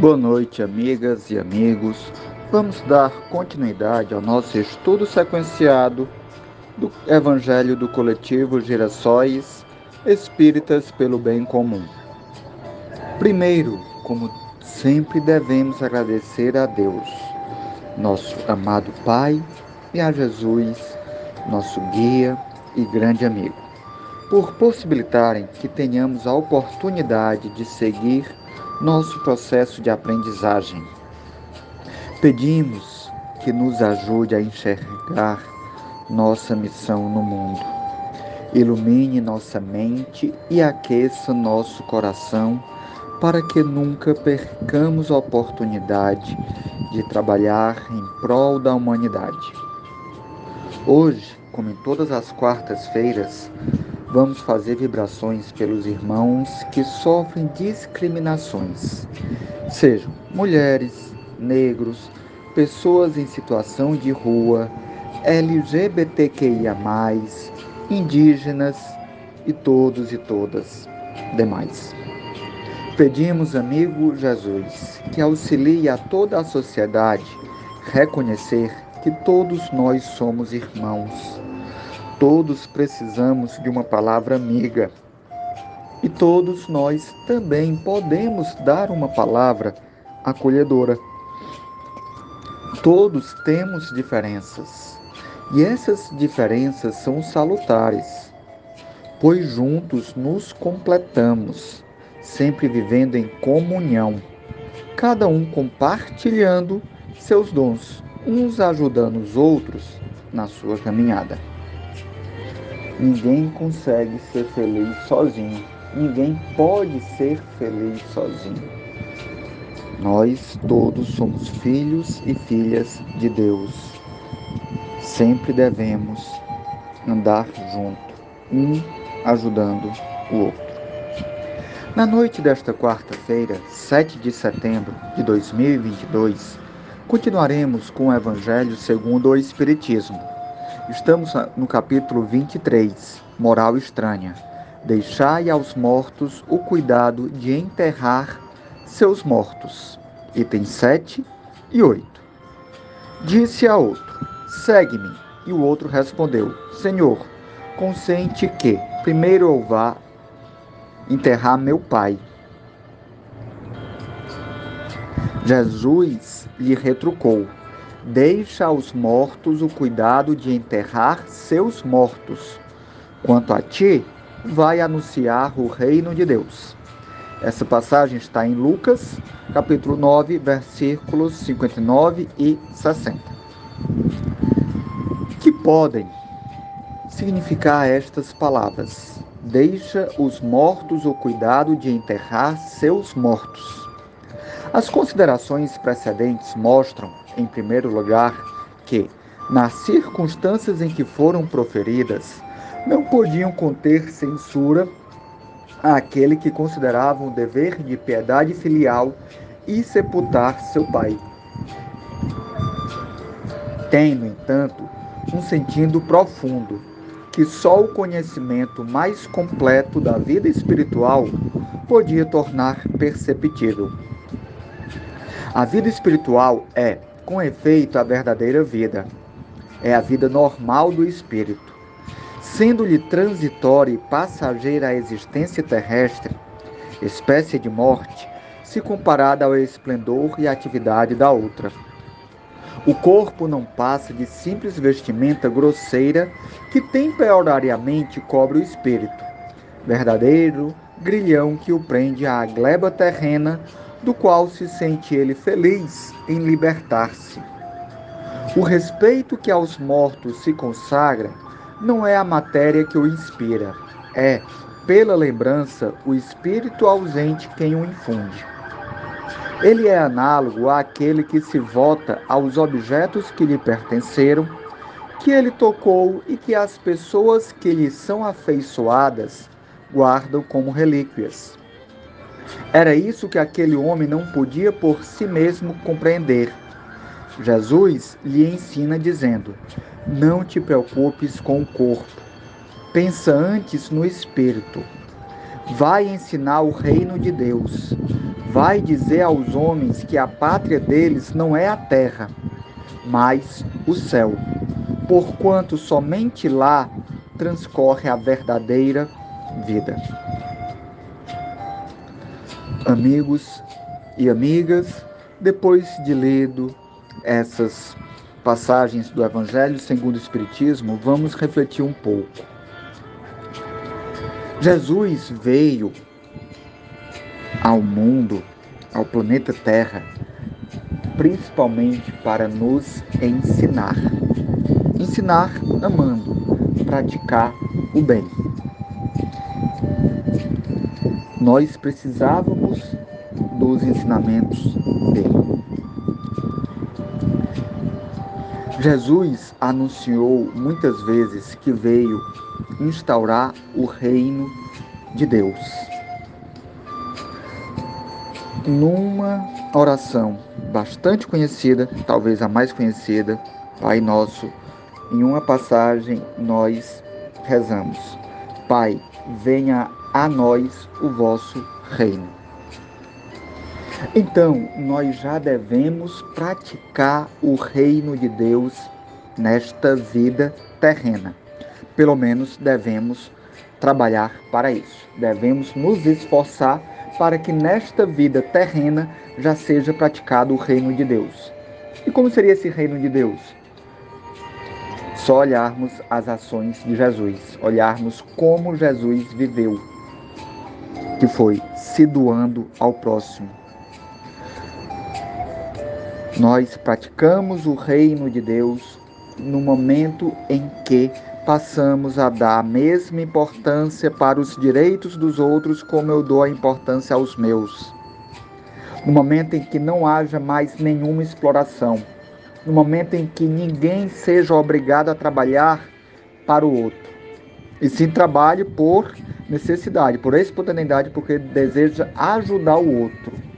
Boa noite, amigas e amigos. Vamos dar continuidade ao nosso estudo sequenciado do Evangelho do Coletivo Girassóis Espíritas pelo Bem Comum. Primeiro, como sempre, devemos agradecer a Deus, nosso amado Pai, e a Jesus, nosso guia e grande amigo, por possibilitarem que tenhamos a oportunidade de seguir nosso processo de aprendizagem. Pedimos que nos ajude a enxergar nossa missão no mundo. Ilumine nossa mente e aqueça nosso coração para que nunca percamos a oportunidade de trabalhar em prol da humanidade. Hoje, como em todas as quartas-feiras, vamos fazer vibrações pelos irmãos que sofrem discriminações, sejam mulheres, negros, pessoas em situação de rua, LGBTQIA, indígenas e todos e todas demais. Pedimos, amigo Jesus, que auxilie a toda a sociedade reconhecer que todos nós somos irmãos Todos precisamos de uma palavra amiga. E todos nós também podemos dar uma palavra acolhedora. Todos temos diferenças. E essas diferenças são salutares, pois juntos nos completamos, sempre vivendo em comunhão, cada um compartilhando seus dons, uns ajudando os outros na sua caminhada. Ninguém consegue ser feliz sozinho. Ninguém pode ser feliz sozinho. Nós todos somos filhos e filhas de Deus. Sempre devemos andar junto, um ajudando o outro. Na noite desta quarta-feira, 7 de setembro de 2022, continuaremos com o Evangelho segundo o Espiritismo Estamos no capítulo 23, Moral Estranha. Deixai aos mortos o cuidado de enterrar seus mortos. Itens 7 e 8. Disse a outro: Segue-me. E o outro respondeu: Senhor, consente que primeiro eu vá enterrar meu pai. Jesus lhe retrucou: Deixa aos mortos o cuidado de enterrar seus mortos. Quanto a ti, vai anunciar o reino de Deus. Essa passagem está em Lucas, capítulo 9, versículos 59 e 60. Que podem significar estas palavras? Deixa os mortos o cuidado de enterrar seus mortos. As considerações precedentes mostram em primeiro lugar, que, nas circunstâncias em que foram proferidas, não podiam conter censura àquele que considerava um dever de piedade filial e sepultar seu pai. Tem, no entanto, um sentido profundo que só o conhecimento mais completo da vida espiritual podia tornar perceptível. A vida espiritual é, com efeito, a verdadeira vida é a vida normal do espírito. Sendo-lhe transitória e passageira a existência terrestre, espécie de morte, se comparada ao esplendor e atividade da outra. O corpo não passa de simples vestimenta grosseira que temporariamente cobre o espírito, verdadeiro grilhão que o prende à gleba terrena do qual se sente ele feliz em libertar-se. O respeito que aos mortos se consagra não é a matéria que o inspira, é, pela lembrança, o espírito ausente quem o infunde. Ele é análogo àquele que se vota aos objetos que lhe pertenceram, que ele tocou e que as pessoas que lhe são afeiçoadas guardam como relíquias. Era isso que aquele homem não podia por si mesmo compreender. Jesus lhe ensina dizendo: Não te preocupes com o corpo, pensa antes no espírito. Vai ensinar o reino de Deus. vai dizer aos homens que a pátria deles não é a terra, mas o céu, porquanto somente lá transcorre a verdadeira vida. Amigos e amigas, depois de lido essas passagens do Evangelho segundo o Espiritismo, vamos refletir um pouco. Jesus veio ao mundo, ao planeta Terra, principalmente para nos ensinar. Ensinar amando, praticar o bem. Nós precisávamos dos ensinamentos dele. Jesus anunciou muitas vezes que veio instaurar o reino de Deus. Numa oração bastante conhecida, talvez a mais conhecida, Pai Nosso, em uma passagem nós rezamos: Pai, venha a nós o vosso reino. Então, nós já devemos praticar o reino de Deus nesta vida terrena. Pelo menos devemos trabalhar para isso. Devemos nos esforçar para que nesta vida terrena já seja praticado o reino de Deus. E como seria esse reino de Deus? Só olharmos as ações de Jesus, olharmos como Jesus viveu, que foi se doando ao próximo, nós praticamos o reino de Deus no momento em que passamos a dar a mesma importância para os direitos dos outros como eu dou a importância aos meus. No momento em que não haja mais nenhuma exploração, no momento em que ninguém seja obrigado a trabalhar para o outro, e sim trabalhe por necessidade, por espontaneidade, porque deseja ajudar o outro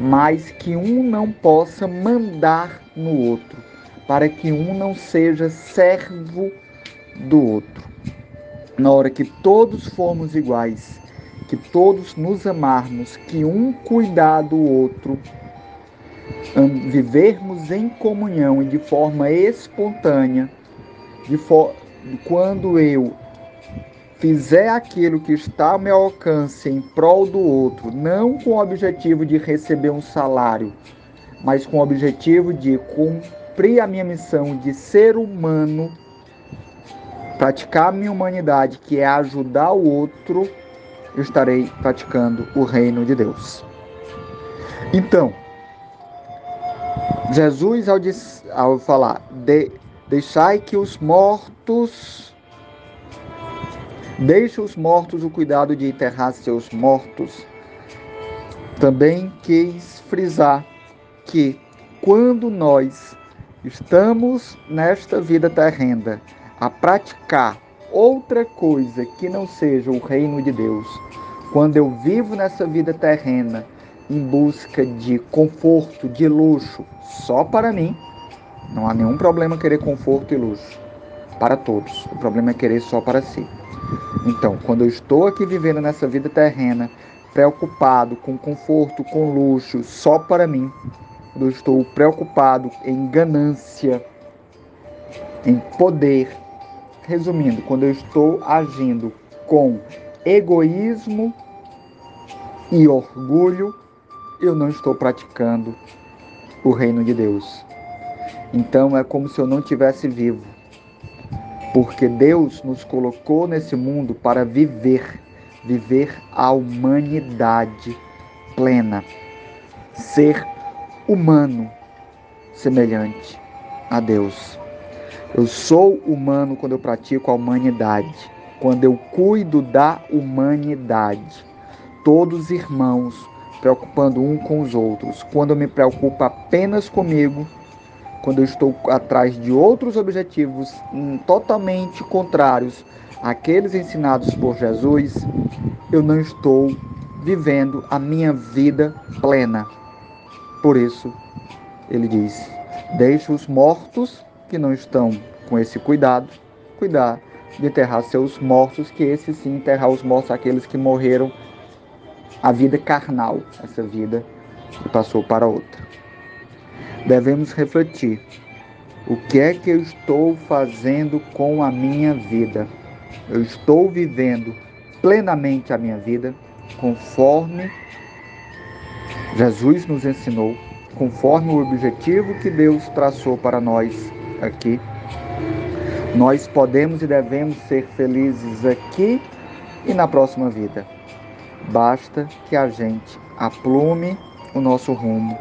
mas que um não possa mandar no outro, para que um não seja servo do outro. Na hora que todos formos iguais, que todos nos amarmos, que um cuidar do outro, vivermos em comunhão e de forma espontânea, de for quando eu fizer aquilo que está ao meu alcance em prol do outro, não com o objetivo de receber um salário, mas com o objetivo de cumprir a minha missão de ser humano, praticar a minha humanidade, que é ajudar o outro, eu estarei praticando o reino de Deus. Então, Jesus, ao, ao falar, de, deixai que os mortos Deixe os mortos o cuidado de enterrar seus mortos. Também quis frisar que quando nós estamos nesta vida terrena a praticar outra coisa que não seja o reino de Deus, quando eu vivo nessa vida terrena em busca de conforto, de luxo, só para mim, não há nenhum problema querer conforto e luxo para todos. O problema é querer só para si. Então, quando eu estou aqui vivendo nessa vida terrena, preocupado com conforto, com luxo, só para mim, quando eu estou preocupado em ganância, em poder, resumindo, quando eu estou agindo com egoísmo e orgulho, eu não estou praticando o reino de Deus. Então é como se eu não tivesse vivo porque Deus nos colocou nesse mundo para viver, viver a humanidade plena, ser humano semelhante a Deus. Eu sou humano quando eu pratico a humanidade, quando eu cuido da humanidade. Todos irmãos, preocupando um com os outros. Quando eu me preocupo apenas comigo, quando eu estou atrás de outros objetivos totalmente contrários àqueles ensinados por Jesus, eu não estou vivendo a minha vida plena. Por isso, ele diz: deixe os mortos que não estão com esse cuidado, cuidar de enterrar seus mortos, que esse sim enterrar os mortos, aqueles que morreram a vida carnal, essa vida e passou para outra. Devemos refletir: o que é que eu estou fazendo com a minha vida? Eu estou vivendo plenamente a minha vida conforme Jesus nos ensinou, conforme o objetivo que Deus traçou para nós aqui. Nós podemos e devemos ser felizes aqui e na próxima vida. Basta que a gente aplume o nosso rumo,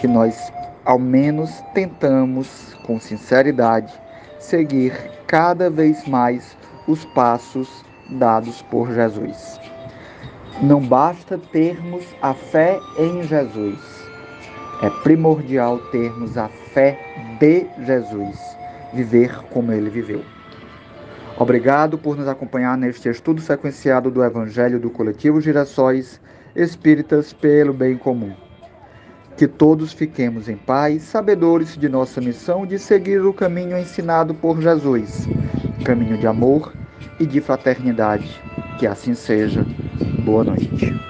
que nós ao menos tentamos com sinceridade seguir cada vez mais os passos dados por Jesus. Não basta termos a fé em Jesus, é primordial termos a fé de Jesus, viver como ele viveu. Obrigado por nos acompanhar neste estudo sequenciado do Evangelho do Coletivo Girassóis Espíritas pelo Bem Comum. Que todos fiquemos em paz, sabedores de nossa missão de seguir o caminho ensinado por Jesus, caminho de amor e de fraternidade. Que assim seja. Boa noite.